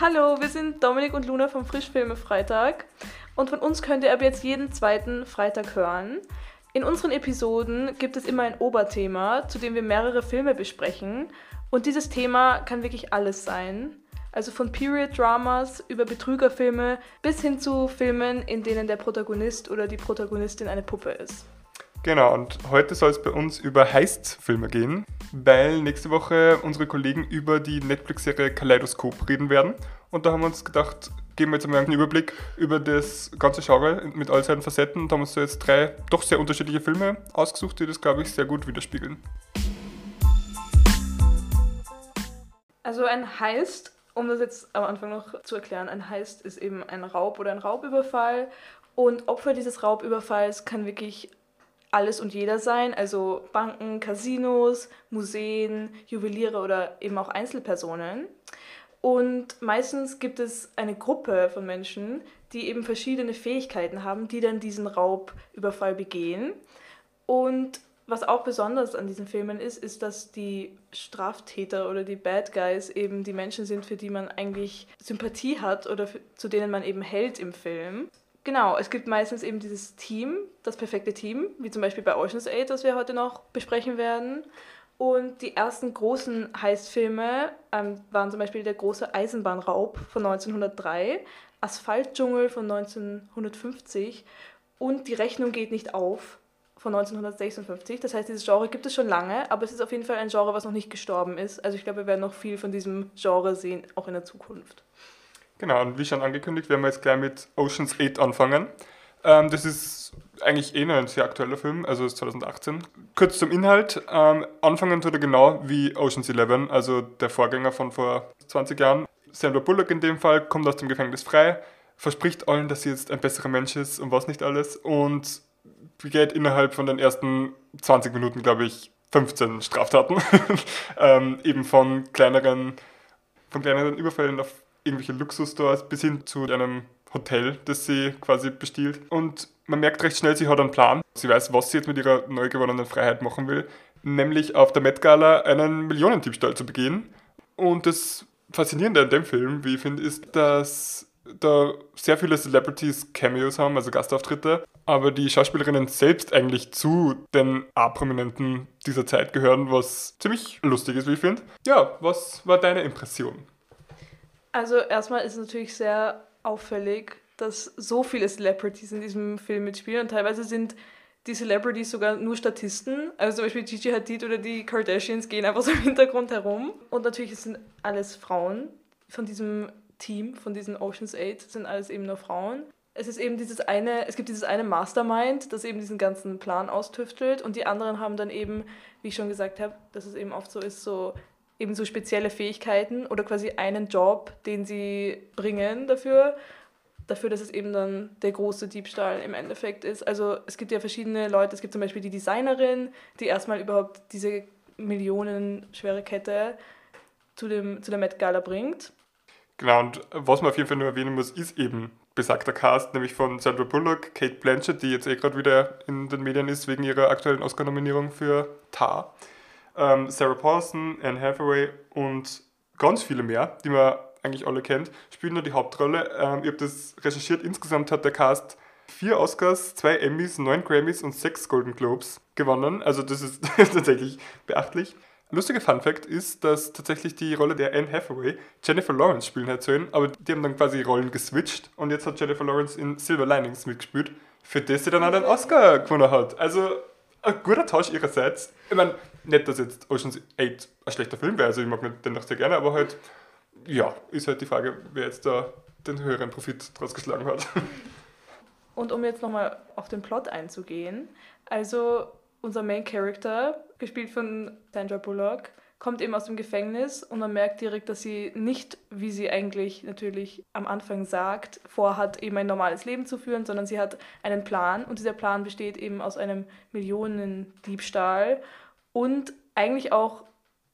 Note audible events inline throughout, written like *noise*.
Hallo, wir sind Dominik und Luna vom Frischfilme Freitag und von uns könnt ihr ab jetzt jeden zweiten Freitag hören. In unseren Episoden gibt es immer ein Oberthema, zu dem wir mehrere Filme besprechen und dieses Thema kann wirklich alles sein. Also von Period-Dramas über Betrügerfilme bis hin zu Filmen, in denen der Protagonist oder die Protagonistin eine Puppe ist. Genau, und heute soll es bei uns über Heist-Filme gehen, weil nächste Woche unsere Kollegen über die Netflix-Serie Kaleidoskop reden werden. Und da haben wir uns gedacht, geben wir jetzt einmal einen Überblick über das ganze Genre mit all seinen Facetten. Da haben uns jetzt drei doch sehr unterschiedliche Filme ausgesucht, die das, glaube ich, sehr gut widerspiegeln. Also ein Heist, um das jetzt am Anfang noch zu erklären, ein Heist ist eben ein Raub oder ein Raubüberfall. Und Opfer dieses Raubüberfalls kann wirklich alles und jeder sein, also Banken, Casinos, Museen, Juweliere oder eben auch Einzelpersonen. Und meistens gibt es eine Gruppe von Menschen, die eben verschiedene Fähigkeiten haben, die dann diesen Raubüberfall begehen. Und was auch besonders an diesen Filmen ist, ist, dass die Straftäter oder die Bad Guys eben die Menschen sind, für die man eigentlich Sympathie hat oder für, zu denen man eben hält im Film. Genau, es gibt meistens eben dieses Team, das perfekte Team, wie zum Beispiel bei Ocean's 8, das wir heute noch besprechen werden. Und die ersten großen Heistfilme ähm, waren zum Beispiel der große Eisenbahnraub von 1903, Asphaltdschungel von 1950 und Die Rechnung geht nicht auf von 1956. Das heißt, dieses Genre gibt es schon lange, aber es ist auf jeden Fall ein Genre, was noch nicht gestorben ist. Also ich glaube, wir werden noch viel von diesem Genre sehen, auch in der Zukunft. Genau, und wie schon angekündigt, werden wir jetzt gleich mit Ocean's 8 anfangen. Ähm, das ist eigentlich eh noch ein sehr aktueller Film, also ist 2018. Kurz zum Inhalt. Ähm, anfangen tut er genau wie Ocean's 11, also der Vorgänger von vor 20 Jahren. Sandra Bullock in dem Fall kommt aus dem Gefängnis frei, verspricht allen, dass sie jetzt ein besserer Mensch ist und was nicht alles und begeht innerhalb von den ersten 20 Minuten, glaube ich, 15 Straftaten. *laughs* ähm, eben von kleineren, von kleineren Überfällen auf irgendwelche Luxusstores bis hin zu einem Hotel, das sie quasi bestiehlt. Und man merkt recht schnell, sie hat einen Plan. Sie weiß, was sie jetzt mit ihrer neu gewonnenen Freiheit machen will, nämlich auf der Met Gala einen Millionendiebstahl zu begehen. Und das Faszinierende an dem Film, wie ich finde, ist, dass da sehr viele Celebrities Cameos haben, also Gastauftritte, aber die Schauspielerinnen selbst eigentlich zu den A-Prominenten dieser Zeit gehören, was ziemlich lustig ist, wie ich finde. Ja, was war deine Impression? Also erstmal ist es natürlich sehr auffällig, dass so viele Celebrities in diesem Film mitspielen und teilweise sind die Celebrities sogar nur Statisten. Also zum Beispiel Gigi Hadid oder die Kardashians gehen einfach so im Hintergrund herum. Und natürlich sind alles Frauen von diesem Team, von diesen Oceans 8, sind alles eben nur Frauen. Es ist eben dieses eine, es gibt dieses eine Mastermind, das eben diesen ganzen Plan austüftelt und die anderen haben dann eben, wie ich schon gesagt habe, dass es eben oft so ist, so eben so spezielle Fähigkeiten oder quasi einen Job, den sie bringen dafür, dafür, dass es eben dann der große Diebstahl im Endeffekt ist. Also es gibt ja verschiedene Leute, es gibt zum Beispiel die Designerin, die erstmal überhaupt diese millionenschwere Kette zu, dem, zu der Met Gala bringt. Genau, und was man auf jeden Fall nur erwähnen muss, ist eben besagter Cast, nämlich von Sandra Bullock, Kate Blanchett, die jetzt eh gerade wieder in den Medien ist wegen ihrer aktuellen Oscar-Nominierung für Tar ähm, Sarah Paulson, Anne Hathaway und ganz viele mehr, die man eigentlich alle kennt, spielen nur die Hauptrolle. Ähm, ich habe das recherchiert. Insgesamt hat der Cast vier Oscars, zwei Emmys, neun Grammys und sechs Golden Globes gewonnen. Also das ist *laughs* tatsächlich beachtlich. Lustiger Fun Fact ist, dass tatsächlich die Rolle der Anne Hathaway Jennifer Lawrence spielen hat sollen, aber die haben dann quasi Rollen geswitcht und jetzt hat Jennifer Lawrence in Silver Linings mitgespielt, für das sie dann auch einen Oscar gewonnen hat. Also ein guter Tausch ihrerseits. Ich meine, nicht, dass jetzt Ocean's 8 ein schlechter Film wäre, also ich mag den noch sehr gerne, aber halt, ja, ist halt die Frage, wer jetzt da den höheren Profit draus geschlagen hat. *laughs* Und um jetzt nochmal auf den Plot einzugehen, also unser Main Character, gespielt von Sandra Bullock, kommt eben aus dem Gefängnis und man merkt direkt, dass sie nicht, wie sie eigentlich natürlich am Anfang sagt, vorhat, eben ein normales Leben zu führen, sondern sie hat einen Plan und dieser Plan besteht eben aus einem Millionendiebstahl und eigentlich auch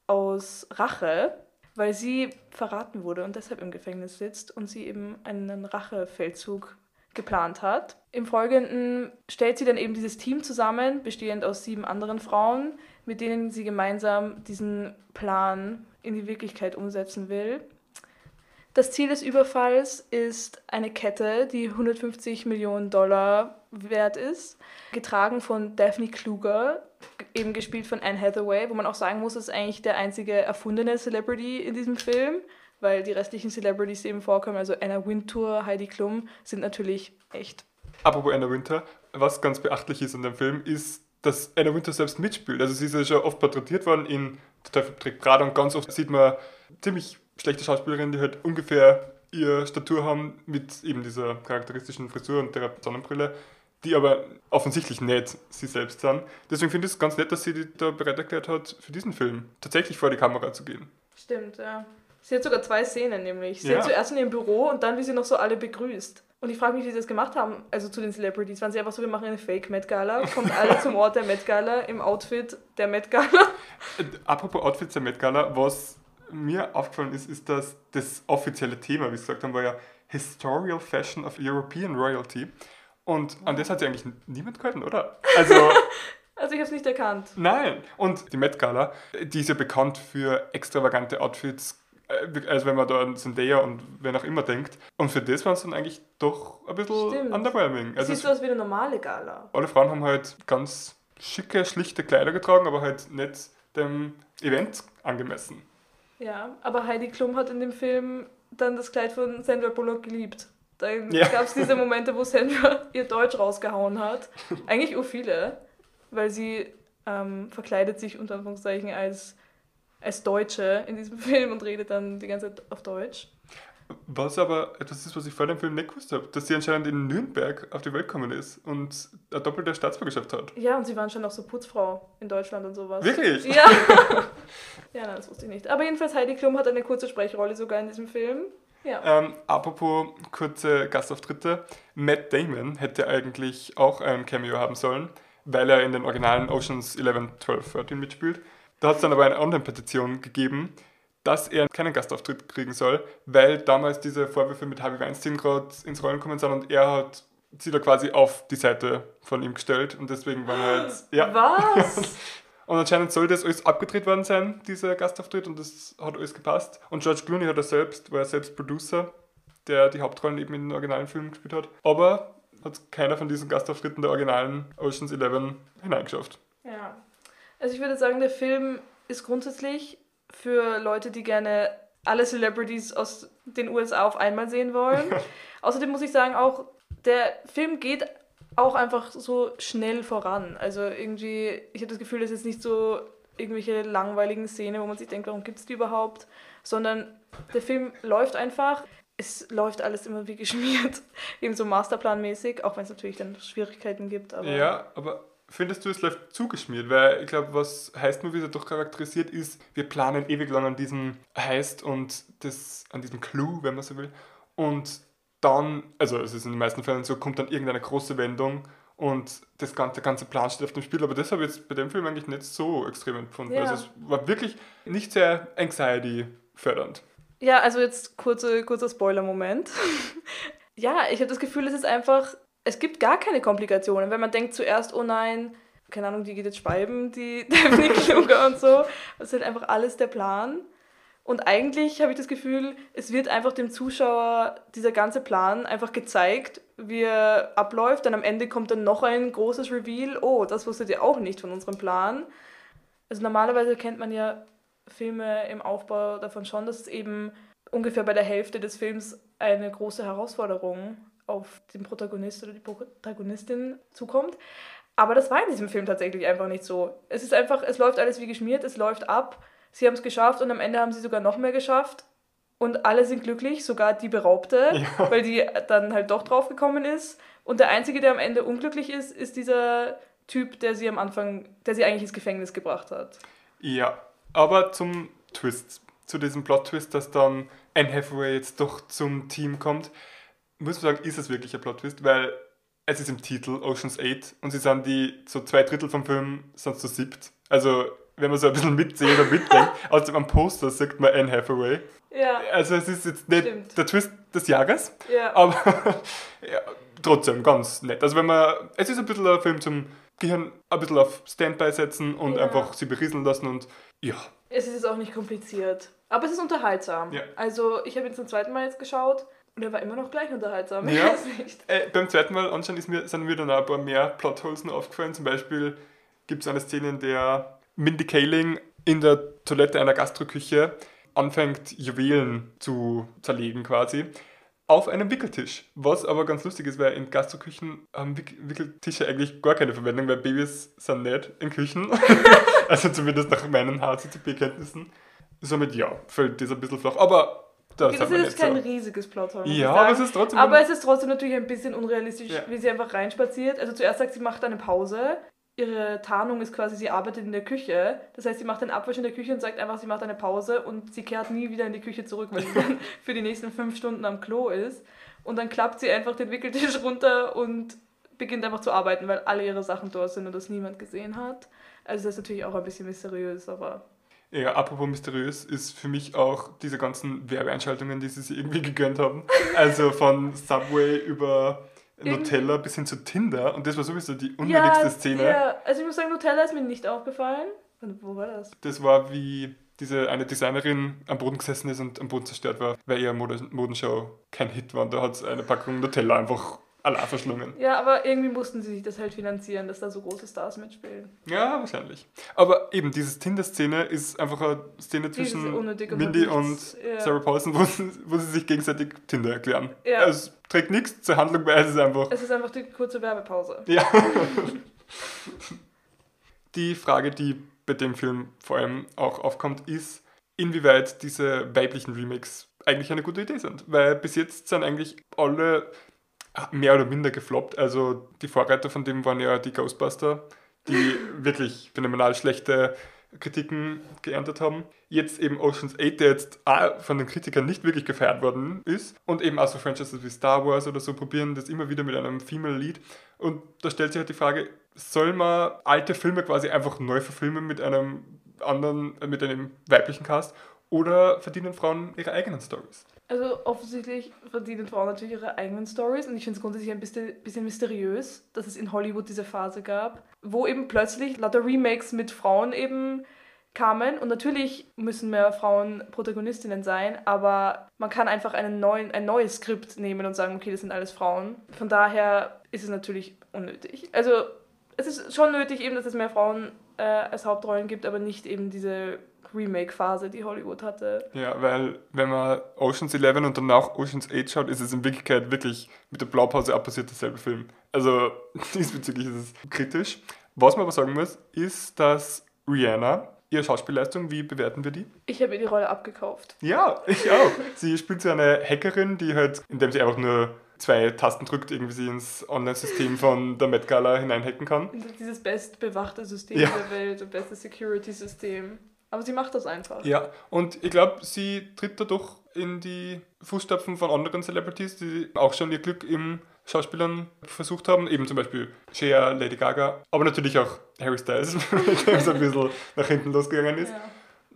aus Rache, weil sie verraten wurde und deshalb im Gefängnis sitzt und sie eben einen Rachefeldzug geplant hat. Im Folgenden stellt sie dann eben dieses Team zusammen, bestehend aus sieben anderen Frauen, mit denen sie gemeinsam diesen Plan in die Wirklichkeit umsetzen will. Das Ziel des Überfalls ist eine Kette, die 150 Millionen Dollar wert ist, getragen von Daphne Kluger, eben gespielt von Anne Hathaway, wo man auch sagen muss, das ist eigentlich der einzige erfundene Celebrity in diesem Film, weil die restlichen Celebrities, die eben vorkommen, also Anna Wintour, Heidi Klum, sind natürlich echt. Apropos Anna Wintour, was ganz beachtlich ist an dem Film, ist, dass Anna Wintour selbst mitspielt. Also sie ist ja schon oft porträtiert worden in Der Teufel trägt Prada und ganz oft sieht man ziemlich schlechte Schauspielerinnen, die halt ungefähr ihre Statur haben mit eben dieser charakteristischen Frisur und der Sonnenbrille, die aber offensichtlich nicht sie selbst sind. Deswegen finde ich es ganz nett, dass sie da bereit erklärt hat, für diesen Film tatsächlich vor die Kamera zu gehen. Stimmt, ja. Sie hat sogar zwei Szenen nämlich. Sie Ja. hat zuerst in ihrem Büro und dann, wie sie noch so alle begrüßt. Und ich frage mich, wie sie das gemacht haben, also zu den Celebrities. Waren sie einfach so, wir machen eine Fake-Met-Gala, kommt alle zum Ort der Met-Gala im Outfit der Met-Gala. Äh, Apropos Outfits der Met Gala, was mir aufgefallen ist, ist, dass das offizielle Thema, wie Sie gesagt haben, war ja Historical Fashion of European Royalty. Und an das hat sich eigentlich niemand gehalten, oder? Also, *laughs* Also ich habe es nicht erkannt. nein. Und die Met Gala, die ist ja bekannt für extravagante Outfits, äh, also wenn man da an Zendaya und wer auch immer denkt. Und für das war es dann eigentlich doch ein bisschen Stimmt. underwhelming. Also es, so aus wie eine normale Gala. alle Frauen haben halt ganz schicke, schlichte Kleider getragen, aber halt nicht dem Event angemessen. Ja, aber Heidi Klum hat in dem Film dann das Kleid von Sandra Bullock geliebt. Da Ja. gab es diese Momente, wo Sandra *laughs* ihr Deutsch rausgehauen hat. Eigentlich ur viele, weil sie ähm, verkleidet sich unter Anführungszeichen als, als Deutsche in diesem *laughs* Film und redet dann die ganze Zeit auf Deutsch. Was aber etwas ist, was ich vor dem Film nicht gewusst habe, dass sie anscheinend in Nürnberg auf die Welt gekommen ist und eine doppelte Staatsbürgerschaft hat. Ja, und sie waren schon auch so Putzfrau in Deutschland und sowas. Wirklich? Ja. *laughs* ja, nein, das wusste ich nicht. Aber jedenfalls, Heidi Klum hat eine kurze Sprechrolle sogar in diesem Film. Ja. Ähm, apropos kurze Gastauftritte, Matt Damon hätte eigentlich auch ein Cameo haben sollen, weil er in den originalen Oceans 11, 12, 13 mitspielt. Da hat es dann aber eine Online-Petition gegeben, dass er keinen Gastauftritt kriegen soll, weil damals diese Vorwürfe mit Harvey Weinstein gerade ins Rollen gekommen sind und er hat sie da quasi auf die Seite von ihm gestellt und deswegen waren halt, ja. Was? *laughs* Und anscheinend soll das alles abgedreht worden sein, dieser Gastauftritt, und das hat alles gepasst. Und George Clooney hat er selbst, war er selbst Producer, der die Hauptrollen eben in den originalen Filmen gespielt hat. Aber hat keiner von diesen Gastauftritten der originalen Oceans 11 hineingeschafft. Ja. Also ich würde sagen, der Film ist grundsätzlich für Leute, die gerne alle Celebrities aus den USA auf einmal sehen wollen. *laughs* Außerdem muss ich sagen, auch der Film geht auch einfach so schnell voran. Also irgendwie, ich habe das Gefühl, es ist nicht so irgendwelche langweiligen Szenen, wo man sich denkt, warum gibt es die überhaupt, sondern der Film läuft einfach. Es läuft alles immer wie geschmiert, *laughs* eben so masterplanmäßig, auch wenn es natürlich dann Schwierigkeiten gibt. Aber Ja, aber findest du, es läuft zugeschmiert? Weil ich glaube, was Heist Movies ja doch charakterisiert ist, wir planen ewig lang an diesem Heist und das, an diesem Clou, wenn man so will. Und dann, also es ist in den meisten Fällen so, kommt dann irgendeine große Wendung und das ganze, der ganze Plan steht auf dem Spiel. Aber das habe ich jetzt bei dem Film eigentlich nicht so extrem empfunden. Ja. Also es war wirklich nicht sehr anxiety-fördernd. Ja, also jetzt kurze, kurzer Spoiler-Moment. *laughs* ja, ich habe das Gefühl, es ist einfach, es gibt gar keine Komplikationen. Wenn man denkt zuerst, oh nein, keine Ahnung, die geht jetzt speiben, die *laughs* Daphne und so. Das ist halt einfach alles der Plan. Und eigentlich habe ich das Gefühl, es wird einfach dem Zuschauer dieser ganze Plan einfach gezeigt, wie er abläuft. Dann am Ende kommt dann noch ein großes Reveal. Oh, das wusstet ihr auch nicht von unserem Plan. Also normalerweise kennt man ja Filme im Aufbau davon schon, dass es eben ungefähr bei der Hälfte des Films eine große Herausforderung auf den Protagonist oder die Protagonistin zukommt. Aber das war in diesem Film tatsächlich einfach nicht so. Es ist einfach, es läuft alles wie geschmiert, es läuft ab. Sie haben es geschafft und am Ende haben sie sogar noch mehr geschafft. Und alle sind glücklich, sogar die Beraubte, Ja. weil die dann halt doch draufgekommen ist. Und der Einzige, der am Ende unglücklich ist, ist dieser Typ, der sie am Anfang, der sie eigentlich ins Gefängnis gebracht hat. Ja, aber zum Twist, zu diesem Plot-Twist, dass dann Anne Hathaway jetzt doch zum Team kommt, muss man sagen, ist es wirklich ein Plot-Twist, weil es ist im Titel Ocean's 8 und sie sind die, so zwei Drittel vom Film sind zu siebt. Also, wenn man so ein bisschen mitzählt oder mitdenkt, aus dem am Poster sagt man Anne Hathaway. Ja, Also, es ist jetzt nicht Stimmt. der Twist des Jahres, ja. aber *laughs* ja, trotzdem ganz nett. Also wenn man, es ist ein bisschen ein Film zum Gehirn ein bisschen auf Standby setzen und Ja. einfach sie berieseln lassen und ja, Es ist jetzt auch nicht kompliziert. Aber es ist unterhaltsam. Ja. Also, ich habe ihn zum zweiten Mal jetzt geschaut und er war immer noch gleich unterhaltsam. Ja. *laughs* Äh, beim zweiten Mal anschauen ist mir, sind mir dann auch ein paar mehr Plotholes noch aufgefallen. Zum Beispiel gibt es eine Szene, in der Mindy Kaling in der Toilette einer Gastroküche anfängt, Juwelen zu zerlegen quasi. Auf einem Wickeltisch. Was aber ganz lustig ist, weil in Gastroküchen haben Wick Wickeltische eigentlich gar keine Verwendung, weil Babys sind nicht in Küchen. *laughs* also zumindest nach meinen HCCP-Kenntnissen. Somit ja, fällt das ein bisschen flach. Aber das, Okay, das ist jetzt kein so. riesiges muss Ja, aber es ist trotzdem. Aber es ist trotzdem natürlich ein bisschen unrealistisch, Ja. wie sie einfach reinspaziert. Also zuerst sagt sie, macht eine Pause. Ihre Tarnung ist quasi, sie arbeitet in der Küche. Das heißt, sie macht einen Abwasch in der Küche und sagt einfach, sie macht eine Pause und sie kehrt nie wieder in die Küche zurück, weil sie dann *laughs* für die nächsten fünf Stunden am Klo ist. Und dann klappt sie einfach den Wickeltisch *laughs* runter und beginnt einfach zu arbeiten, weil alle ihre Sachen dort sind und das niemand gesehen hat. Also das ist natürlich auch ein bisschen mysteriös, aber Ja, apropos mysteriös, ist für mich auch diese ganzen Werbeeinschaltungen, die sie sich irgendwie *laughs* gegönnt haben. Also von Subway über Nutella bis hin zu Tinder. Und das war sowieso die unnötigste Szene. Ja, also ich muss sagen, Nutella ist mir nicht aufgefallen. Und Wo war das? Das war wie diese eine Designerin am Boden gesessen ist und am Boden zerstört war, weil ihre Mode Modenshow kein Hit war. Und da hat es eine Packung Nutella einfach allein verschlungen. Ja, aber irgendwie mussten sie sich das halt finanzieren, dass da so große Stars mitspielen. Ja, wahrscheinlich. Aber eben, diese Tinder-Szene ist einfach eine Szene zwischen Mindy und ja. Sarah Paulson, wo sie, wo sie sich gegenseitig Tinder erklären. Ja. Es trägt nichts zur Handlung bei, es ist einfach. Es ist einfach die kurze Werbepause. Ja. *laughs* die Frage, die bei dem Film vor allem auch aufkommt, ist, inwieweit diese weiblichen Remakes eigentlich eine gute Idee sind. Weil bis jetzt sind eigentlich alle mehr oder minder gefloppt. Also die Vorreiter von dem waren ja die Ghostbuster, die *laughs* wirklich phänomenal schlechte Kritiken geerntet haben. Jetzt eben Ocean's 8, der jetzt von den Kritikern nicht wirklich gefeiert worden ist. Und eben auch so Franchises wie Star Wars oder so probieren das immer wieder mit einem Female Lead. Und da stellt sich halt die Frage, soll man alte Filme quasi einfach neu verfilmen mit einem anderen, mit einem weiblichen Cast? Oder verdienen Frauen ihre eigenen Stories? Also offensichtlich verdienen Frauen natürlich ihre eigenen Stories und ich finde es grundsätzlich ein bisschen, bisschen mysteriös, dass es in Hollywood diese Phase gab, wo eben plötzlich lauter Remakes mit Frauen eben kamen und natürlich müssen mehr Frauen Protagonistinnen sein, aber man kann einfach einen neuen, ein neues Skript nehmen und sagen, okay, das sind alles Frauen. Von daher ist es natürlich unnötig. Also es ist schon nötig eben, dass es mehr Frauen äh, als Hauptrollen gibt, aber nicht eben diese Remake-Phase, die Hollywood hatte. Ja, weil wenn man Ocean's 11 und danach Ocean's 8 schaut, ist es in Wirklichkeit wirklich mit der Blaupause abpassiert derselbe Film. Also *laughs* diesbezüglich ist es kritisch. Was man aber sagen muss, ist, dass Rihanna, ihre Schauspielleistung, wie bewerten wir die? Ich habe ihr die Rolle abgekauft. Ja, ich auch. sie spielt so eine Hackerin, die halt, indem sie einfach nur zwei Tasten drückt, irgendwie sie ins Online-System von der Met Gala hineinhacken kann. Dieses bestbewachte System Ja. der Welt und beste Security-System. Aber sie macht das einfach. Ja, und ich glaube, sie tritt dadurch in die Fußstapfen von anderen Celebrities, die auch schon ihr Glück im Schauspielern versucht haben. Eben zum Beispiel Cher, Lady Gaga, aber natürlich auch Harry Styles, *laughs* der so ein bisschen nach hinten losgegangen ist. Ja.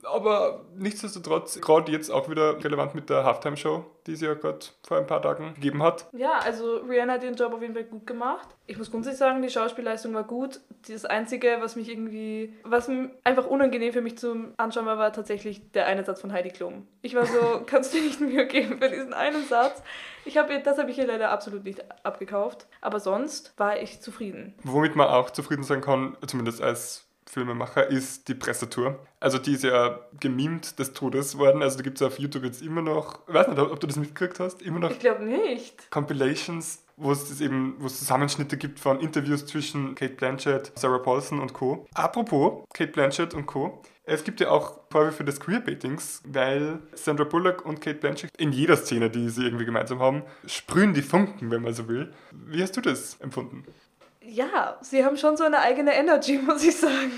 Aber nichtsdestotrotz, gerade jetzt auch wieder relevant mit der Halftime-Show, die sie ja gerade vor ein paar Tagen gegeben hat. Ja, also Rihanna hat ihren Job auf jeden Fall gut gemacht. Ich muss grundsätzlich sagen, die Schauspielleistung war gut. Das Einzige, was mich irgendwie, was einfach unangenehm für mich zum Anschauen war, war tatsächlich der eine Satz von Heidi Klum. Ich war so, *laughs* kannst du dir nicht Mühe geben für diesen einen Satz? Ich habe ihr, das habe ich ihr leider absolut nicht abgekauft. Aber sonst war ich zufrieden. Womit man auch zufrieden sein kann, zumindest als Filmemacher, ist die Pressetour. Also die ist ja gemimt des Todes worden. Also da gibt es auf YouTube jetzt immer noch, ich weiß nicht, ob du das mitgekriegt hast, immer noch Ich glaube nicht. Compilations, wo es eben, wo es Zusammenschnitte gibt von Interviews zwischen Kate Blanchett, Sarah Paulson und Co. Apropos Kate Blanchett und Co. Es gibt ja auch Vorwürfe des Queerbaitings, weil Sandra Bullock und Kate Blanchett in jeder Szene, die sie irgendwie gemeinsam haben, sprühen die Funken, wenn man so will. Wie hast du das empfunden? Ja, sie haben schon so eine eigene Energy, *laughs* muss ich sagen.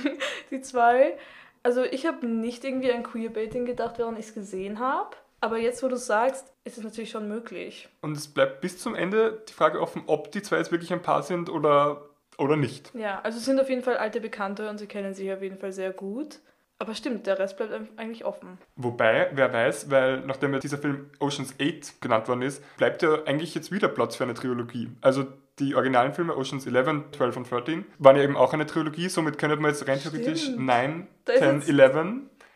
Die zwei. Also ich habe nicht irgendwie an Queerbaiting gedacht, während ich es gesehen habe. Aber jetzt, wo du sagst, ist es natürlich schon möglich. Und es bleibt bis zum Ende die Frage offen, ob die zwei jetzt wirklich ein Paar sind oder, oder nicht. Ja, also es sind auf jeden Fall alte Bekannte und sie kennen sich auf jeden Fall sehr gut. Aber stimmt, der Rest bleibt eigentlich offen. Wobei, wer weiß, weil nachdem ja dieser Film Oceans 8 genannt worden ist, bleibt ja eigentlich jetzt wieder Platz für eine Trilogie. Also die originalen Filme Oceans 11, 12 und 13 waren ja eben auch eine Trilogie, somit könnte man jetzt rein theoretisch 9, 10, 11,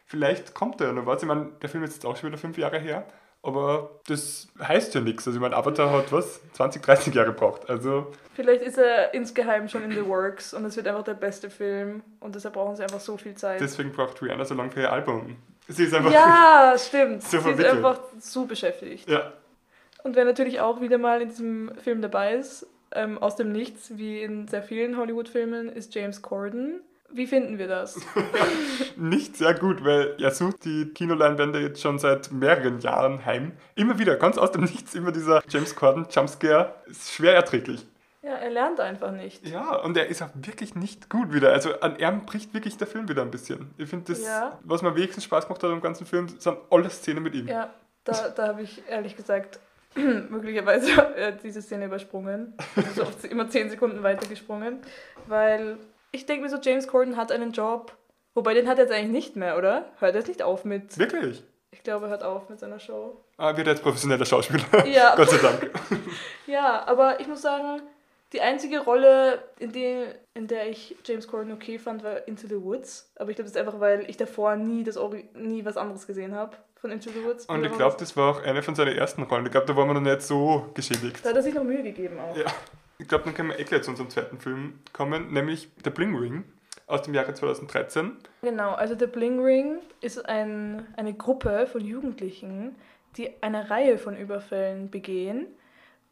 vielleicht kommt ja noch was. Ich meine, der Film ist jetzt auch schon wieder fünf Jahre her, aber das heißt ja nichts. Also ich meine, Avatar hat was? 20, 30 Jahre gebraucht. Also Vielleicht ist er insgeheim schon in the works und es wird einfach der beste Film und deshalb brauchen sie einfach so viel Zeit. Deswegen braucht Rihanna so lange für ihr Album. Sie ist einfach ja, *laughs* stimmt. So sie ist einfach so beschäftigt. Ja. Und wer natürlich auch wieder mal in diesem Film dabei ist, ähm, aus dem Nichts, wie in sehr vielen Hollywood-Filmen, ist James Corden. Wie finden wir das? *laughs* Nicht sehr gut, weil er sucht die Kinoleinwände jetzt schon seit mehreren Jahren heim. Immer wieder, ganz aus dem Nichts, immer dieser James Corden Jumpscare. Ist schwer erträglich. Ja, er lernt einfach nicht. Ja, und er ist auch wirklich nicht gut wieder. Also an ihm bricht wirklich der Film wieder ein bisschen. Ich finde das, ja. was mir wenigstens Spaß gemacht hat am ganzen Film, sind alle Szenen mit ihm. Ja, da, da habe ich ehrlich gesagt *clears throat* möglicherweise äh, diese Szene übersprungen. Also immer zehn Sekunden weitergesprungen. Weil ich denke mir so, James Corden hat einen Job. Wobei, den hat er jetzt eigentlich nicht mehr, oder? Hört er jetzt nicht auf mit. Wirklich? Ich glaube, er hört auf mit seiner Show. Ah, wird jetzt professioneller Schauspieler. *laughs* Ja. Gott sei Dank. *laughs* ja, aber ich muss sagen, die einzige Rolle, in, die, in der ich James Corden okay fand, war Into the Woods. Aber ich glaube, das ist einfach, weil ich davor nie, das nie was anderes gesehen habe von Into the Woods. Und ich glaube, das war auch eine von seinen ersten Rollen. Ich glaube, da war man noch nicht so geschädigt. Da hat er sich noch Mühe gegeben auch. Ja. Ich glaube, dann können wir eh gleich zu unserem zweiten Film kommen, nämlich The Bling Ring aus dem Jahre 2013. Genau, also The Bling Ring ist ein, eine Gruppe von Jugendlichen, die eine Reihe von Überfällen begehen.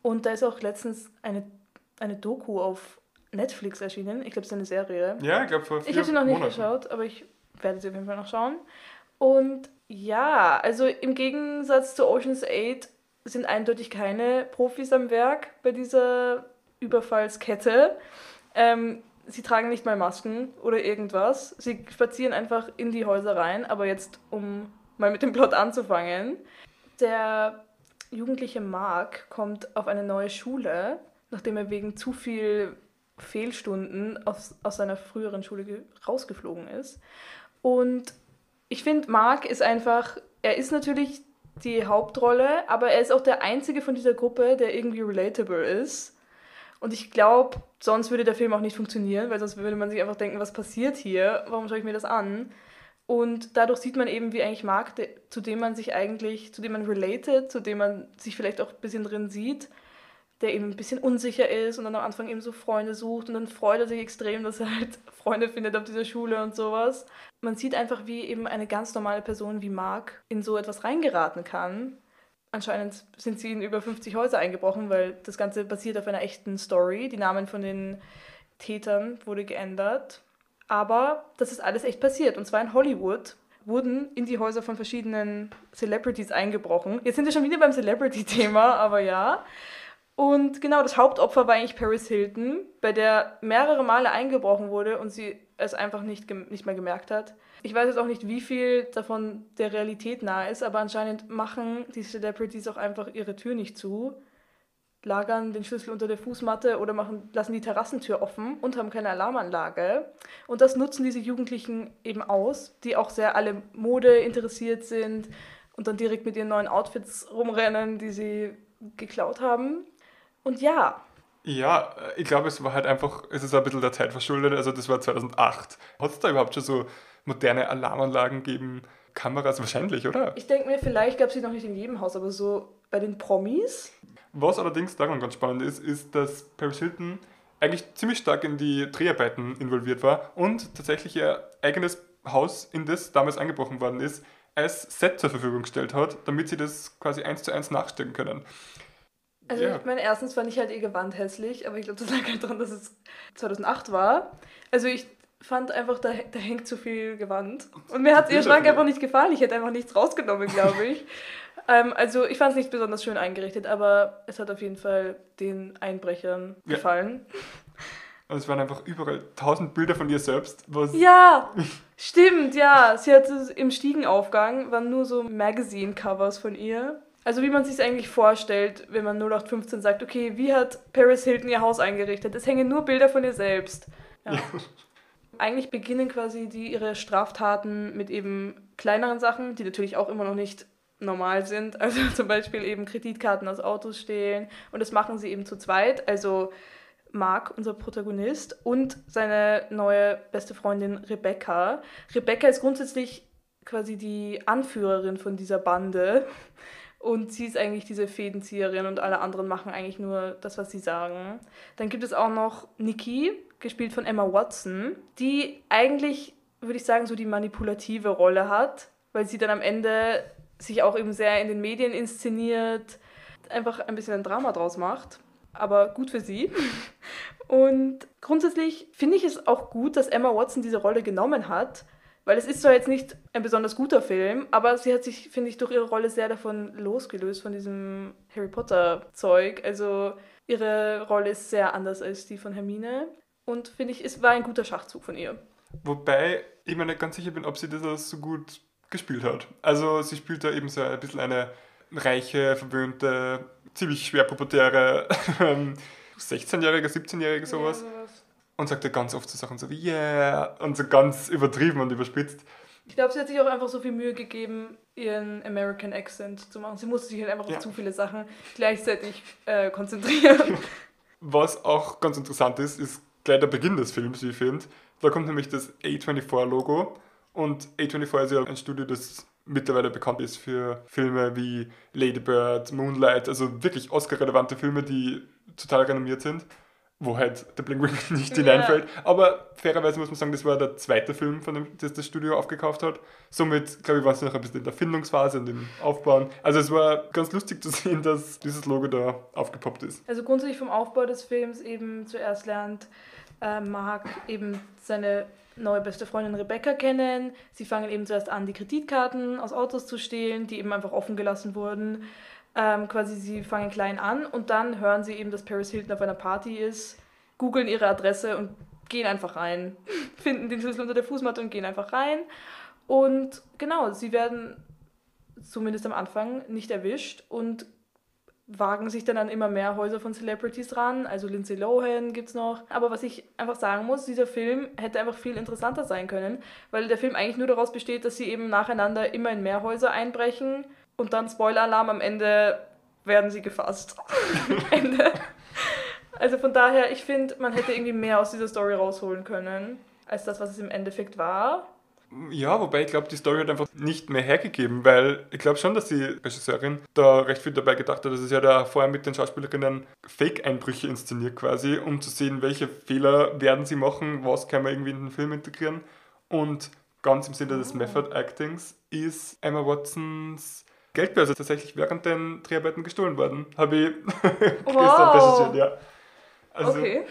Und da ist auch letztens eine, eine Doku auf Netflix erschienen. Ich glaube, es ist eine Serie. Ja, ich glaube, vor vier Ich habe sie noch nicht Monaten. geschaut, aber ich werde sie auf jeden Fall noch schauen. Und ja, also im Gegensatz zu Ocean's 8 sind eindeutig keine Profis am Werk bei dieser Überfallskette. Ähm, sie tragen nicht mal Masken oder irgendwas. Sie spazieren einfach in die Häuser rein, aber jetzt, um mal mit dem Plot anzufangen. Der jugendliche Mark kommt auf eine neue Schule, nachdem er wegen zu viel Fehlstunden aus, aus seiner früheren Schule rausgeflogen ist. Und ich finde, Mark ist einfach, er ist natürlich die Hauptrolle, aber er ist auch der einzige von dieser Gruppe, der irgendwie relatable ist. Und ich glaube, sonst würde der Film auch nicht funktionieren, weil sonst würde man sich einfach denken, was passiert hier? Warum schaue ich mir das an? Und dadurch sieht man eben, wie eigentlich Mark, zu dem man sich eigentlich, zu dem man related, zu dem man sich vielleicht auch ein bisschen drin sieht, der eben ein bisschen unsicher ist und dann am Anfang eben so Freunde sucht und dann freut er sich extrem, dass er halt *laughs* Freunde findet auf dieser Schule und sowas. Man sieht einfach, wie eben eine ganz normale Person wie Mark in so etwas reingeraten kann. Anscheinend sind sie in über 50 Häuser eingebrochen, weil das Ganze basiert auf einer echten Story. Die Namen von den Tätern wurde geändert. Aber das ist alles echt passiert. Und zwar in Hollywood wurden in die Häuser von verschiedenen Celebrities eingebrochen. Jetzt sind wir schon wieder beim Celebrity-Thema, aber ja. Und genau, das Hauptopfer war eigentlich Paris Hilton, bei der mehrere Male eingebrochen wurde und sie es einfach nicht, nicht mehr gemerkt hat. Ich weiß jetzt auch nicht, wie viel davon der Realität nahe ist, aber anscheinend machen die Celebrities auch einfach ihre Tür nicht zu, lagern den Schlüssel unter der Fußmatte oder machen, lassen die Terrassentür offen und haben keine Alarmanlage. Und das nutzen diese Jugendlichen eben aus, die auch sehr alle Mode interessiert sind und dann direkt mit ihren neuen Outfits rumrennen, die sie geklaut haben. Und ja. Ja, äh, ich glaube, es war halt einfach, es ist ein bisschen der Zeit verschuldet. Also, das war 2008. Hat es da überhaupt schon so moderne Alarmanlagen gegeben? Kameras wahrscheinlich, oder? Ich denke mir, vielleicht gab es sie noch nicht in jedem Haus, aber so bei den Promis. Was allerdings daran ganz spannend ist, ist, dass Paris Hilton eigentlich ziemlich stark in die Dreharbeiten involviert war und tatsächlich ihr eigenes Haus, in das damals eingebrochen worden ist, als Set zur Verfügung gestellt hat, damit sie das quasi eins zu eins nachstellen können. Also ja. ich meine, erstens fand ich halt ihr Gewand hässlich, aber ich glaube, das *laughs* lag halt daran, dass es 2008 war. Also ich fand einfach, da, da hängt zu viel Gewand. Und mir hat ihr Schrank einfach nicht gefallen. Ich hätte einfach nichts rausgenommen, glaube ich. *laughs* ähm, also ich fand es nicht besonders schön eingerichtet, aber es hat auf jeden Fall den Einbrechern ja. gefallen. Also es waren einfach überall tausend Bilder von ihr selbst. Was ja, *laughs* stimmt, ja. Sie hatte im Stiegenaufgang, waren nur so Magazine-Covers von ihr. Also wie man sich eigentlich vorstellt, wenn man 0815 sagt, okay, wie hat Paris Hilton ihr Haus eingerichtet? Es hängen nur Bilder von ihr selbst. Ja. *laughs* Eigentlich beginnen quasi die ihre Straftaten mit eben kleineren Sachen, die natürlich auch immer noch nicht normal sind. *laughs* Also zum Beispiel eben Kreditkarten aus Autos stehlen. Und das machen sie eben zu zweit. Also Mark, unser Protagonist, und seine neue beste Freundin Rebecca. Rebecca ist grundsätzlich quasi die Anführerin von dieser Bande. Und sie ist eigentlich diese Fädenzieherin und alle anderen machen eigentlich nur das, was sie sagen. Dann gibt es auch noch Nikki, gespielt von Emma Watson, die eigentlich, würde ich sagen, so die manipulative Rolle hat, weil sie dann am Ende sich auch eben sehr in den Medien inszeniert, einfach ein bisschen ein Drama draus macht. Aber gut für sie. *laughs* Und grundsätzlich finde ich es auch gut, dass Emma Watson diese Rolle genommen hat, weil es ist zwar jetzt nicht ein besonders guter Film, aber sie hat sich, finde ich, durch ihre Rolle sehr davon losgelöst, von diesem Harry Potter-Zeug. Also ihre Rolle ist sehr anders als die von Hermine. Und finde ich, es war ein guter Schachzug von ihr. Wobei ich mir nicht ganz sicher bin, ob sie das so gut gespielt hat. Also sie spielt da eben so ein bisschen eine reiche, verwöhnte, ziemlich schwer pubertäre 16-Jährige, 17-Jährige sowas. Ja, sowas. Und sagt ja ganz oft so Sachen so wie yeah und so ganz übertrieben und überspitzt. Ich glaube, sie hat sich auch einfach so viel Mühe gegeben, ihren American Accent zu machen. Sie musste sich halt einfach ja. auf zu viele Sachen gleichzeitig äh, konzentrieren. *laughs* Was auch ganz interessant ist, ist gleich der Beginn des Films, wie ich finde. Da kommt nämlich das A24-Logo. Und A24 ist ja ein Studio, das mittlerweile bekannt ist für Filme wie Lady Bird, Moonlight, also wirklich Oscar-relevante Filme, die total renommiert sind wo halt der Bling Ring *laughs* nicht hineinfällt. Ja. Aber fairerweise muss man sagen, das war der zweite Film, von dem das, das Studio aufgekauft hat. Somit, glaube ich, war es noch ein bisschen in der Findungsphase und im Aufbauen. Also es war ganz lustig zu *laughs* sehen, dass dieses Logo da aufgepoppt ist. Also grundsätzlich vom Aufbau des Films eben zuerst lernt äh, Mark eben seine neue beste Freundin Rebecca kennen. Sie fangen eben zuerst an, die Kreditkarten aus Autos zu stehlen, die eben einfach offen gelassen wurden. Ähm, quasi, sie fangen klein an und dann hören sie eben, dass Paris Hilton auf einer Party ist, googeln ihre Adresse und gehen einfach rein. *laughs* Finden den Schlüssel unter der Fußmatte und gehen einfach rein. Und genau, sie werden zumindest am Anfang nicht erwischt und wagen sich dann an immer mehr Häuser von Celebrities ran. Also Lindsay Lohan gibt es noch. Aber was ich einfach sagen muss, dieser Film hätte einfach viel interessanter sein können, weil der Film eigentlich nur daraus besteht, dass sie eben nacheinander immer in mehr Häuser einbrechen und dann Spoiler-Alarm, am Ende werden sie gefasst. *laughs* Ende. Also von daher, ich finde, man hätte irgendwie mehr aus dieser Story rausholen können, als das, was es im Endeffekt war. Ja, wobei ich glaube, die Story hat einfach nicht mehr hergegeben, weil ich glaube schon, dass die Regisseurin da recht viel dabei gedacht hat. Also sie hat ja vorher mit den Schauspielerinnen Fake-Einbrüche inszeniert quasi, um zu sehen, welche Fehler werden sie machen, was kann man irgendwie in den Film integrieren. Und ganz im Sinne des oh. Method Actings ist Emma Watsons Geldbörse tatsächlich während den Dreharbeiten gestohlen worden. Habe ich *laughs* wow. recherchiert, ja. Also, okay.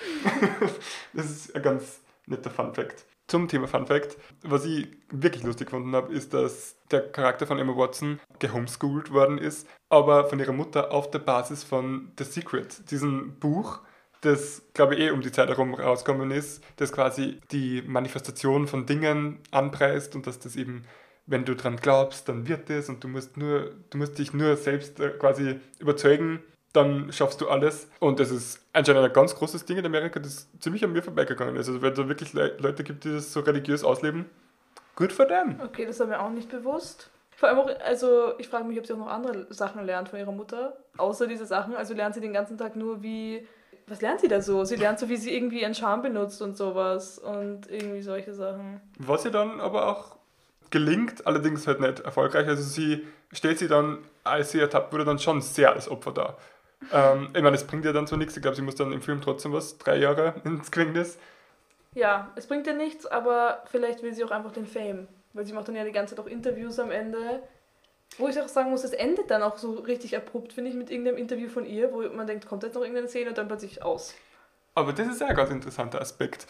*laughs* das ist ein ganz netter Fun Fact. Zum Thema Fun Fact, was ich wirklich lustig gefunden habe, ist, dass der Charakter von Emma Watson gehomeschooled worden ist, aber von ihrer Mutter auf der Basis von The Secret, diesem Buch, das, glaube ich, eh um die Zeit herum rausgekommen ist, das quasi die Manifestation von Dingen anpreist und dass das eben wenn du dran glaubst, dann wird es und du musst nur, du musst dich nur selbst äh, quasi überzeugen, dann schaffst du alles. Und das ist anscheinend ein ganz großes Ding in Amerika, das ziemlich an mir vorbeigegangen ist. Also wenn es wirklich Le Leute gibt, die das so religiös ausleben, gut für them. Okay, das war mir auch nicht bewusst. Vor allem auch, also ich frage mich, ob sie auch noch andere Sachen lernt von ihrer Mutter, außer diese Sachen. Also lernt sie den ganzen Tag nur, wie was lernt sie da so? Sie lernt so, wie sie irgendwie ihren Charme benutzt und sowas und irgendwie solche Sachen. Was sie dann aber auch gelingt, allerdings halt nicht erfolgreich. Also sie stellt sie dann, als sie ertappt wurde, dann schon sehr als Opfer dar. Ähm, ich meine, es bringt ihr dann so nichts. Ich glaube, sie muss dann im Film trotzdem was, drei Jahre *laughs* ins Gefängnis. Ja, es bringt ihr nichts, aber vielleicht will sie auch einfach den Fame. Weil sie macht dann ja die ganze Zeit auch Interviews am Ende. Wo ich auch sagen muss, es endet dann auch so richtig abrupt, finde ich, mit irgendeinem Interview von ihr, wo man denkt, kommt jetzt noch irgendeine Szene und dann plötzlich aus. Aber das ist ja ein ganz interessanter Aspekt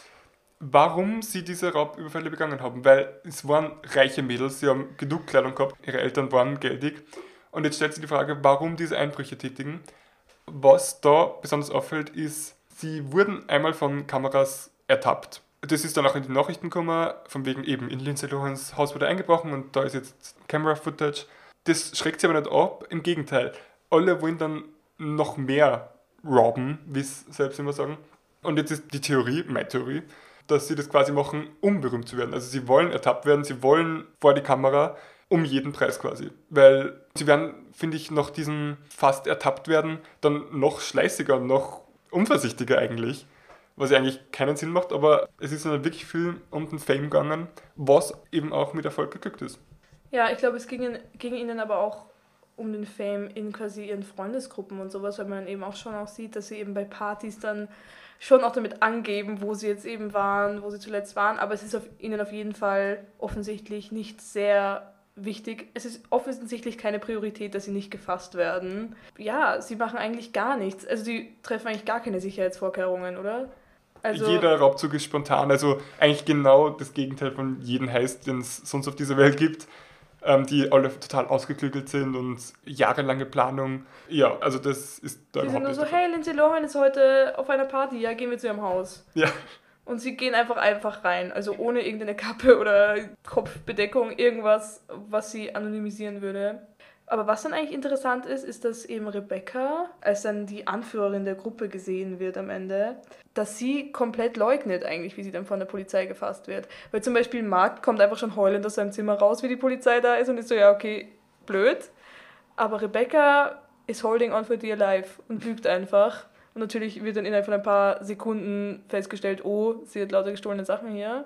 warum sie diese Raubüberfälle begangen haben. Weil es waren reiche Mädels, sie haben genug Kleidung gehabt, ihre Eltern waren geldig. Und jetzt stellt sich die Frage, warum diese Einbrüche tätigen. Was da besonders auffällt, ist, sie wurden einmal von Kameras ertappt. Das ist dann auch in die Nachrichten gekommen, von wegen eben in Lindsay Lohans Haus wurde eingebrochen und da ist jetzt Camera-Footage. Das schreckt sie aber nicht ab, im Gegenteil. Alle wollen dann noch mehr robben, wie es selbst immer sagen. Und jetzt ist die Theorie, meine Theorie, dass sie das quasi machen, um berühmt zu werden. Also sie wollen ertappt werden, sie wollen vor die Kamera, um jeden Preis quasi. Weil sie werden, finde ich, noch diesen fast ertappt werden, dann noch schleißiger, noch unvorsichtiger eigentlich. Was eigentlich keinen Sinn macht, aber es ist dann wirklich viel um den Fame gegangen, was eben auch mit Erfolg geglückt ist. Ja, ich glaube, es ging, ging ihnen aber auch um den Fame in quasi ihren Freundesgruppen und sowas, weil man eben auch schon auch sieht, dass sie eben bei Partys dann schon auch damit angeben, wo sie jetzt eben waren, wo sie zuletzt waren, aber es ist auf ihnen auf jeden Fall offensichtlich nicht sehr wichtig. Es ist offensichtlich keine Priorität, dass sie nicht gefasst werden. Ja, sie machen eigentlich gar nichts. Also sie treffen eigentlich gar keine Sicherheitsvorkehrungen, oder? Also Jeder Raubzug ist spontan, also eigentlich genau das Gegenteil von jedem Heist, den es sonst auf dieser Welt gibt ähm, die alle total ausgeklügelt sind und jahrelange Planung. Ja, also das ist da Die sind nur so, hey, Lindsay Lohan ist heute auf einer Party, ja, gehen wir zu ihrem Haus. Ja. Und sie gehen einfach einfach rein, also ohne irgendeine Kappe oder Kopfbedeckung, irgendwas, was sie anonymisieren würde. Aber was dann eigentlich interessant ist, ist, dass eben Rebecca, als dann die Anführerin der Gruppe gesehen wird am Ende, dass sie komplett leugnet eigentlich, wie sie dann von der Polizei gefasst wird. Weil zum Beispiel Mark kommt einfach schon heulend aus seinem Zimmer raus, wie die Polizei da ist und ist so, ja, okay, blöd. Aber Rebecca ist holding on for dear life und lügt einfach. Und natürlich wird dann innerhalb von ein paar Sekunden festgestellt, oh, sie hat lauter gestohlene Sachen hier.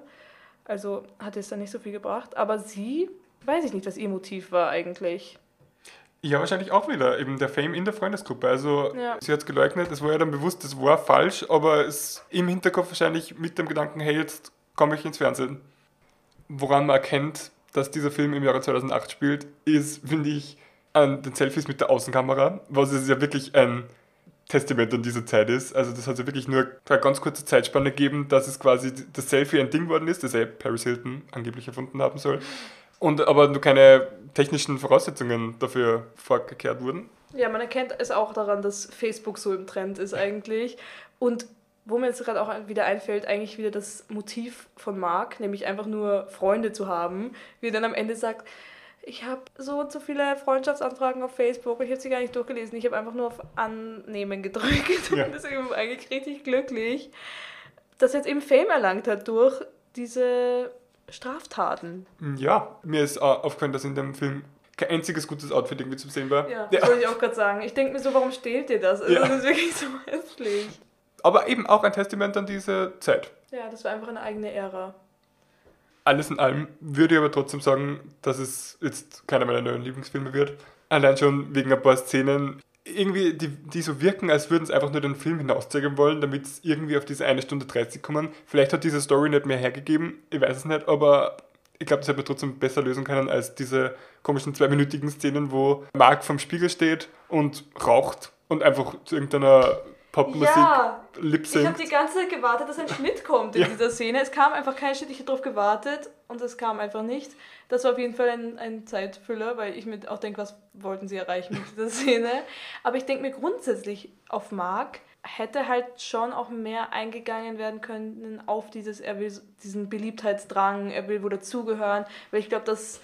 Also hat es dann nicht so viel gebracht. Aber sie, weiß ich nicht, was ihr Motiv war eigentlich. Ja, wahrscheinlich auch wieder eben der Fame in der Freundesgruppe. Also ja. sie hat es geleugnet, es war ja dann bewusst, das war falsch, aber es im Hinterkopf wahrscheinlich mit dem Gedanken, hey, jetzt komme ich ins Fernsehen. Woran man erkennt, dass dieser Film im Jahre 2008 spielt, ist, finde ich, an den Selfies mit der Außenkamera, was es ja wirklich ein Testament an diese Zeit ist. Also das hat ja wirklich nur eine ganz kurze Zeitspanne gegeben, dass es quasi das Selfie ein Ding worden ist, das er Paris Hilton angeblich erfunden haben soll. Und aber nur keine technischen Voraussetzungen dafür vorgekehrt wurden. Ja, man erkennt es auch daran, dass Facebook so im Trend ist eigentlich. Und wo mir jetzt gerade auch wieder einfällt, eigentlich wieder das Motiv von Mark, nämlich einfach nur Freunde zu haben, wie er dann am Ende sagt, ich habe so und so viele Freundschaftsanfragen auf Facebook, ich habe sie gar nicht durchgelesen, ich habe einfach nur auf Annehmen gedrückt ja. *laughs* und deswegen eigentlich richtig glücklich, dass er jetzt eben Fame erlangt hat durch diese Straftaten. Ja, mir ist aufgefallen, dass in dem Film kein einziges gutes Outfit irgendwie zu sehen war. Ja, das ja. wollte ich auch gerade sagen. Ich denke mir so, warum stehlt ihr das? Also, ja. Das ist wirklich so *laughs* hässlich. Aber eben auch ein Testament an diese Zeit. Ja, das war einfach eine eigene Ära. Alles in allem würde ich aber trotzdem sagen, dass es jetzt keiner meiner neuen Lieblingsfilme wird. Allein schon wegen ein paar Szenen, irgendwie, die, die so wirken, als würden sie einfach nur den Film hinauszeigen wollen, damit sie irgendwie auf diese eine Stunde 30 kommen. Vielleicht hat diese Story nicht mehr hergegeben, ich weiß es nicht, aber ich glaube, das hätte man trotzdem besser lösen können als diese komischen zweiminütigen Szenen, wo Mark vom Spiegel steht und raucht und einfach zu irgendeiner Popmusik ja, lip Ich habe die ganze Zeit gewartet, dass ein Schnitt kommt in ja. dieser Szene. Es kam einfach kein Schnitt, ich habe darauf gewartet und es kam einfach nicht. Das war auf jeden Fall ein, ein Zeitfüller, weil ich mir auch denke, was wollten sie erreichen mit dieser *laughs* Szene. Aber ich denke mir grundsätzlich auf Mark hätte halt schon auch mehr eingegangen werden können auf dieses, er will diesen Beliebtheitsdrang, er will wo dazugehören, weil ich glaube, dass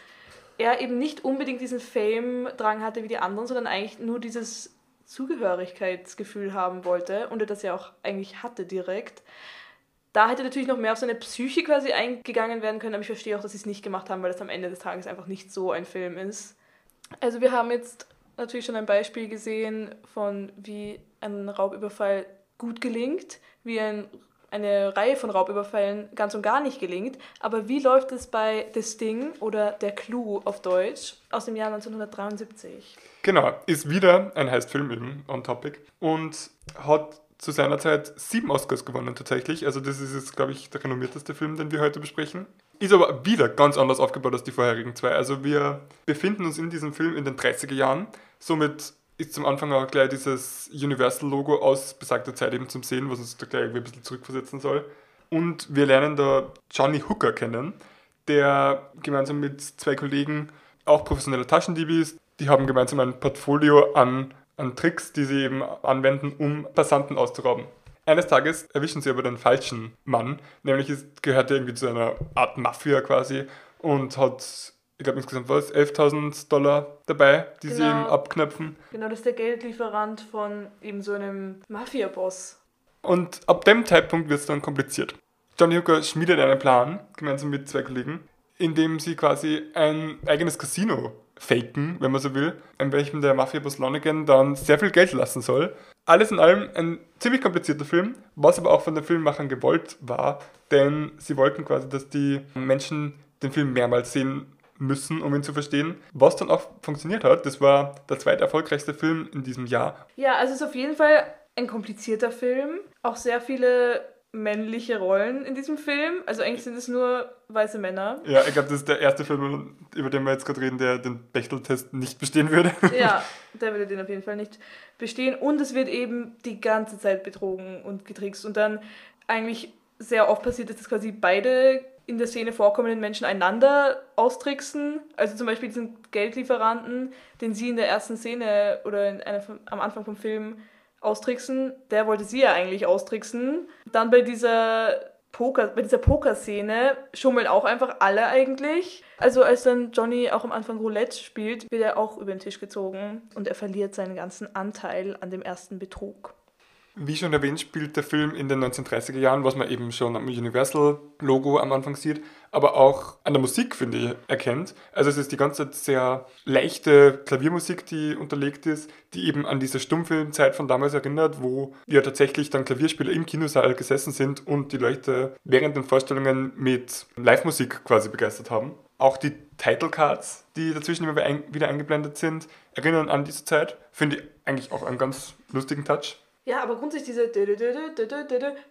er eben nicht unbedingt diesen Fame-Drang hatte wie die anderen, sondern eigentlich nur dieses Zugehörigkeitsgefühl haben wollte und er das ja auch eigentlich hatte direkt. Da hätte natürlich noch mehr auf seine Psyche quasi eingegangen werden können, aber ich verstehe auch, dass sie es nicht gemacht haben, weil es am Ende des Tages einfach nicht so ein Film ist. Also wir haben jetzt natürlich schon ein Beispiel gesehen von wie ein Raubüberfall gut gelingt, wie ein, eine Reihe von Raubüberfällen ganz und gar nicht gelingt. Aber wie läuft es bei The Sting oder Der Clou auf Deutsch aus dem Jahr 1973? Genau, ist wieder ein Heistfilm eben on topic und hat zu seiner Zeit sieben Oscars gewonnen tatsächlich. Also das ist jetzt, glaube ich, der renommierteste Film, den wir heute besprechen. Ist aber wieder ganz anders aufgebaut als die vorherigen zwei. Also wir befinden uns in diesem Film in den 30er Jahren. Somit ist zum Anfang auch gleich dieses Universal-Logo aus besagter Zeit eben zum Sehen, was uns da gleich ein bisschen zurückversetzen soll. Und wir lernen da Johnny Hooker kennen, der gemeinsam mit zwei Kollegen auch professioneller Taschendieb ist. Die haben gemeinsam ein Portfolio an an Tricks, die sie eben anwenden, um Passanten auszurauben. Eines Tages erwischen sie aber den falschen Mann, nämlich ist, gehört er irgendwie zu einer Art Mafia quasi und hat, ich glaube insgesamt was, 11.000 Dollar dabei, die genau. sie eben abknöpfen. Genau, das ist der Geldlieferant von eben so einem Mafia-Boss. Und ab dem Zeitpunkt wird es dann kompliziert. Johnny Hooker schmiedet einen Plan, gemeinsam mit zwei Kollegen, in dem sie quasi ein eigenes Casino faken, wenn man so will, in welchem der Mafia-Boss Lonigan dann sehr viel Geld lassen soll. Alles in allem ein ziemlich komplizierter Film, was aber auch von den Filmemachern gewollt war, denn sie wollten quasi, dass die Menschen den Film mehrmals sehen müssen, um ihn zu verstehen. Was dann auch funktioniert hat, das war der zweite erfolgreichste Film in diesem Jahr. Ja, also es ist auf jeden Fall ein komplizierter Film. Auch sehr viele männliche Rollen in diesem Film. Also eigentlich sind es nur weiße Männer. Ja, ich glaube, das ist der erste Film, über den wir jetzt gerade reden, der den Bechtel-Test nicht bestehen würde. *laughs* Ja, *laughs* der würde den auf jeden Fall nicht bestehen. Und es wird eben die ganze Zeit betrogen und getrickst. Und dann eigentlich sehr oft passiert, dass quasi beide in der Szene vorkommenden Menschen einander austricksen. Also zum Beispiel diesen Geldlieferanten, den sie in der ersten Szene oder in einer, am Anfang vom Film austricksen, der wollte sie ja eigentlich austricksen. Dann bei dieser Poker, bei dieser Pokerszene schummeln auch einfach alle eigentlich. Also als dann Johnny auch am Anfang Roulette spielt, wird er auch über den Tisch gezogen und er verliert seinen ganzen Anteil an dem ersten Betrug. Wie schon erwähnt, spielt der Film in den 1930er Jahren, was man eben schon am Universal-Logo am Anfang sieht, aber auch an der Musik, finde ich, erkennt. Also es ist die ganze Zeit sehr leichte Klaviermusik, die unterlegt ist, die eben an diese Stummfilmzeit von damals erinnert, wo ja tatsächlich dann Klavierspieler im Kinosaal gesessen sind und die Leute während den Vorstellungen mit Live-Musik quasi begeistert haben. Auch die Title Cards, die dazwischen immer wieder eingeblendet sind, erinnern an diese Zeit. Finde ich eigentlich auch einen ganz lustigen Touch. Ja, aber grundsätzlich diese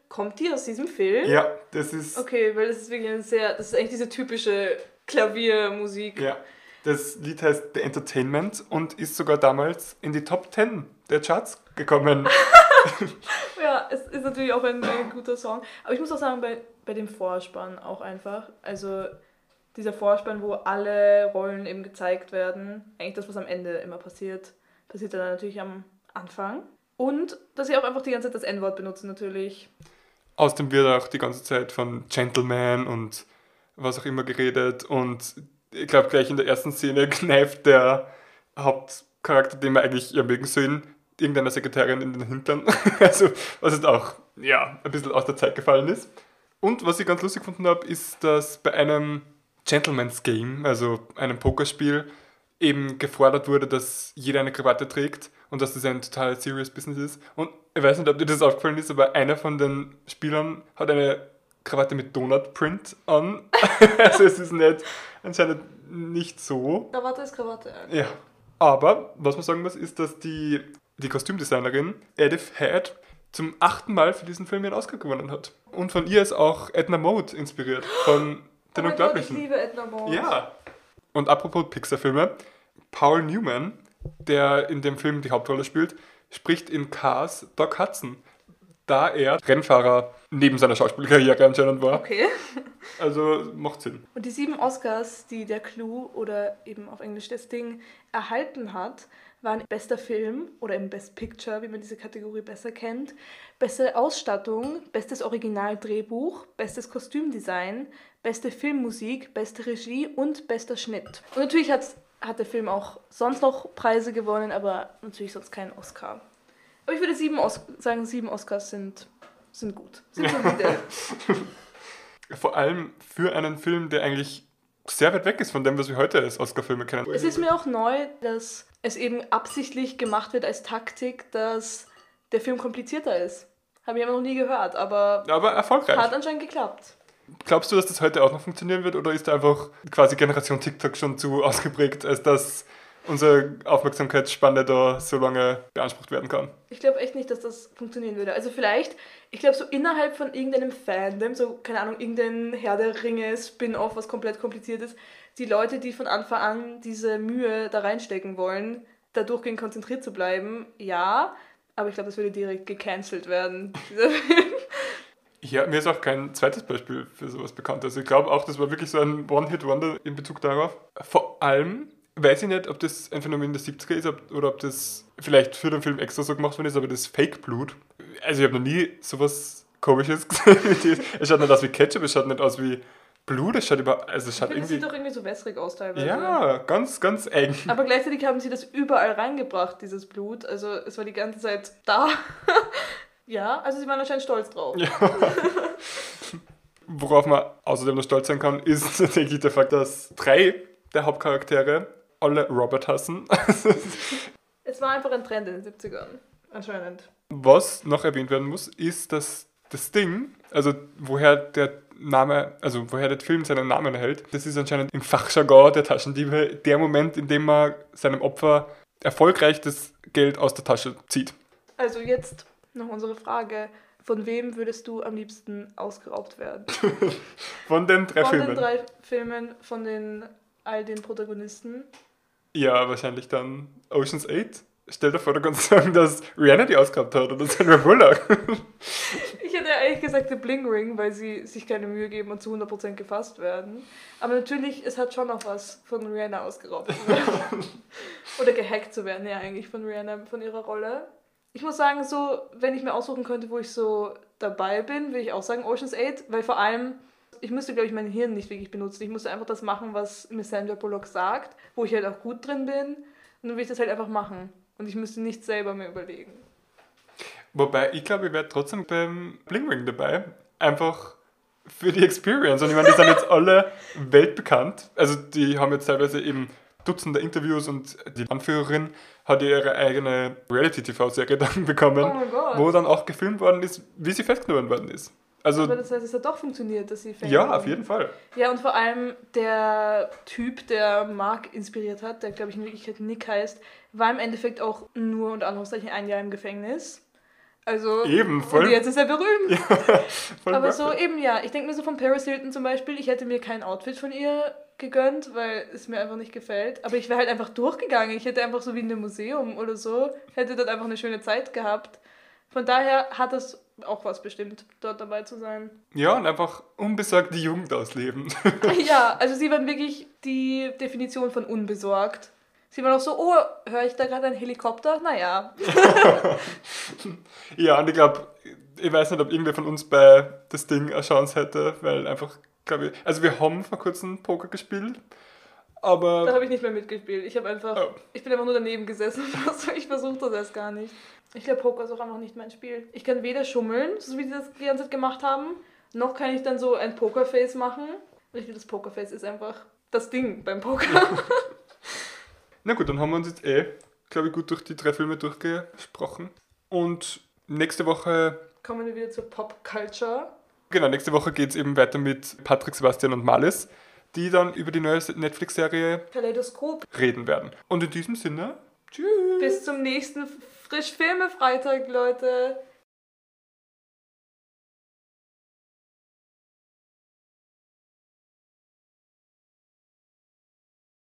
kommt die aus diesem Film? Ja, das ist. Okay, weil das ist wirklich ein sehr, das ist eigentlich diese typische Klaviermusik. Ja. Das Lied heißt The Entertainment und ist sogar damals in die Top 10 der Charts gekommen. *laughs* ja, es ist natürlich auch ein, ein, guter Song. Aber ich muss auch sagen, bei, bei dem Vorspann auch einfach. Also dieser Vorspann, wo alle Rollen eben gezeigt werden, eigentlich das, was am Ende immer passiert, passiert dann natürlich am Anfang. Und dass sie auch einfach die ganze Zeit das N-Wort benutzen, natürlich. Außerdem wird auch die ganze Zeit von Gentleman und was auch immer geredet. Und ich glaube, gleich in der ersten Szene *laughs* kneift der Hauptcharakter, den wir eigentlich ja mögen sollen, irgendeiner Sekretärin in den Hintern. *laughs* also, was jetzt auch, ja, ein bisschen aus der Zeit gefallen ist. Und was ich ganz lustig gefunden habe, ist, dass bei einem Gentleman's Game, also einem Pokerspiel, eben gefordert wurde, dass jeder eine Krawatte trägt und dass das ein total serious Business ist. Und ich weiß nicht, ob dir das aufgefallen ist, aber einer von den Spielern hat eine Krawatte mit Donut-Print an. *laughs* also es ist nicht, anscheinend nicht so. Krawatte ist Krawatte. Ja. Aber, was man sagen muss, ist, dass die, die Kostümdesignerin Edith Head zum achten Mal für diesen Film ihren Oscar gewonnen hat. Und von ihr ist auch Edna Mode inspiriert. Von den oh Unglaublichen. Gott, ich liebe Edna Mode. Ja. Und apropos Pixar-Filme, Paul Newman, der in dem Film die Hauptrolle spielt, spricht in Cars Doc Hudson, da er Rennfahrer neben seiner Schauspielkarriere anscheinend war. Okay. *laughs* Also macht Sinn. Und die sieben Oscars, die der Clue oder eben auf Englisch das Ding erhalten hat, waren bester Film oder im Best Picture, wie man diese Kategorie besser kennt, beste Ausstattung, bestes Originaldrehbuch, bestes Kostümdesign, beste Filmmusik, beste Regie und bester Schnitt. Und natürlich hat hat der Film auch sonst noch Preise gewonnen, aber natürlich sonst keinen Oscar. Aber ich würde sieben Os sagen, sieben Oscars sind, sind gut. Sind solide. *laughs* Vor allem für einen Film, der eigentlich sehr weit weg ist von dem, was wir heute als Oscar-Filme kennen. Es ist mir auch neu, dass es eben absichtlich gemacht wird als Taktik, dass der Film komplizierter ist. Habe ich aber noch nie gehört, aber, aber erfolgreich. hat anscheinend geklappt. Glaubst du, dass das heute auch noch funktionieren wird oder ist da einfach quasi Generation TikTok schon zu ausgeprägt, als dass unsere Aufmerksamkeitsspanne da so lange beansprucht werden kann? Ich glaube echt nicht, dass das funktionieren würde. Also vielleicht, ich glaube so innerhalb von irgendeinem Fandom, so keine Ahnung, irgendein Herr der Ringe Spin-off, was komplett kompliziert ist, die Leute, die von Anfang an diese Mühe da reinstecken wollen, da durchgehend konzentriert zu bleiben, ja, aber ich glaube, das würde direkt gecancelt werden, dieser *laughs* Film. Ja, mir ist auch kein zweites Beispiel für sowas bekannt. Also ich glaube auch, das war wirklich so ein One-Hit-Wonder in Bezug darauf. Vor allem weiß ich nicht, ob das ein Phänomen der 70er ist oder ob das vielleicht für den Film extra so gemacht worden ist, aber das Fake-Blut. Also ich habe noch nie sowas komisches *laughs* gesehen. es schaut nicht aus wie Ketchup, es schaut nicht aus wie Blut, es schaut über, also es schaut ich irgendwie... sieht doch irgendwie so wässrig aus teilweise. Ja, ganz, ganz eng. Aber gleichzeitig haben sie das überall reingebracht, dieses Blut. Also es war die ganze Zeit da. *laughs* Ja, also sie waren anscheinend stolz drauf. Ja. worauf man außerdem noch stolz sein kann, ist *laughs* tatsächlich der Fakt, dass drei der Hauptcharaktere alle Robert hassen. *laughs* Es war einfach ein Trend in den 70ern, anscheinend. Was noch erwähnt werden muss, ist, dass das Ding, also woher der Name, also woher der Film seinen Namen erhält, das ist anscheinend im Fachjargon der Taschendiebe der Moment, in dem man seinem Opfer erfolgreich das Geld aus der Tasche zieht. Also jetzt noch unsere Frage. Von wem würdest du am liebsten ausgeraubt werden? *laughs* Von den drei von Filmen. den drei Filmen, von den all den Protagonisten. Ja, wahrscheinlich dann Ocean's 8. Stell dir vor, du kannst sagen, dass Rihanna die ausgehabt hat oder Sandra Bullock. *laughs* Ich hätte ehrlich gesagt den Bling Ring, weil sie sich keine Mühe geben und zu 100% gefasst werden. Aber natürlich, es hat schon noch was von Rihanna ausgeraubt. *laughs* Oder gehackt zu werden, ja eigentlich von Rihanna, von ihrer Rolle. Ich muss sagen, so, wenn ich mir aussuchen könnte, wo ich so dabei bin, würde ich auch sagen Ocean's 8, weil vor allem, ich müsste, glaube ich, mein Hirn nicht wirklich benutzen. Ich musste einfach das machen, was mir Sandra Bullock sagt, wo ich halt auch gut drin bin. Und dann würde ich das halt einfach machen. Und ich müsste nicht selber mir überlegen. Wobei, ich glaube, ich wäre trotzdem beim Bling Ring dabei. Einfach für die Experience. Und ich meine, die sind jetzt alle *laughs* weltbekannt. Also die haben jetzt teilweise eben Dutzende Interviews und die Anführerin hat ihre eigene Reality-TV-Serie *laughs* dann bekommen, Oh wo dann auch gefilmt worden ist, wie sie festgenommen worden ist. Also, Aber das heißt, es hat doch funktioniert, dass sie Fan ja, auf jeden Fall. Ja, und vor allem der Typ, der Mark inspiriert hat, der glaube ich in Wirklichkeit Nick heißt, war im Endeffekt auch nur unter Anführungszeichen ein Jahr im Gefängnis. Also. Eben, voll. Und jetzt ist er berühmt. *laughs* Voll Aber so eben ja. Ich denke mir so von Paris Hilton zum Beispiel, ich hätte mir kein Outfit von ihr gegönnt, weil es mir einfach nicht gefällt. Aber ich wäre halt einfach durchgegangen. Ich hätte einfach so wie in einem Museum oder so, hätte dort einfach eine schöne Zeit gehabt. Von daher hat es auch was bestimmt, dort dabei zu sein. Ja, und einfach unbesorgt die Jugend ausleben. *laughs* Ja, *laughs* also sie waren wirklich die Definition von unbesorgt. Sie waren auch so, oh, höre ich da gerade einen Helikopter? Naja. *laughs* ja, und ich glaube, ich weiß nicht, ob irgendwer von uns bei das Ding eine Chance hätte, weil einfach, glaube ich, also wir haben vor kurzem Poker gespielt, Da aber habe ich nicht mehr mitgespielt. Ich habe einfach, Oh. ich bin einfach nur daneben gesessen. *laughs* Also ich versuche das erst gar nicht. Ich glaube, Poker ist auch einfach nicht mein Spiel. Ich kann weder schummeln, so wie sie das die ganze Zeit gemacht haben, noch kann ich dann so ein Pokerface machen. Richtig, das Pokerface ist einfach das Ding beim Poker. *laughs* na gut, dann haben wir uns jetzt eh, glaube ich, gut durch die drei Filme durchgesprochen. Und nächste Woche, Kommen wir wieder zur Pop-Culture. genau, nächste Woche geht es eben weiter mit Patrick, Sebastian und Malis, die dann über die neue Netflix-Serie Kaleidoskop. reden werden. Und in diesem Sinne, tschüss! Bis zum nächsten Frischfilme-Freitag, Leute.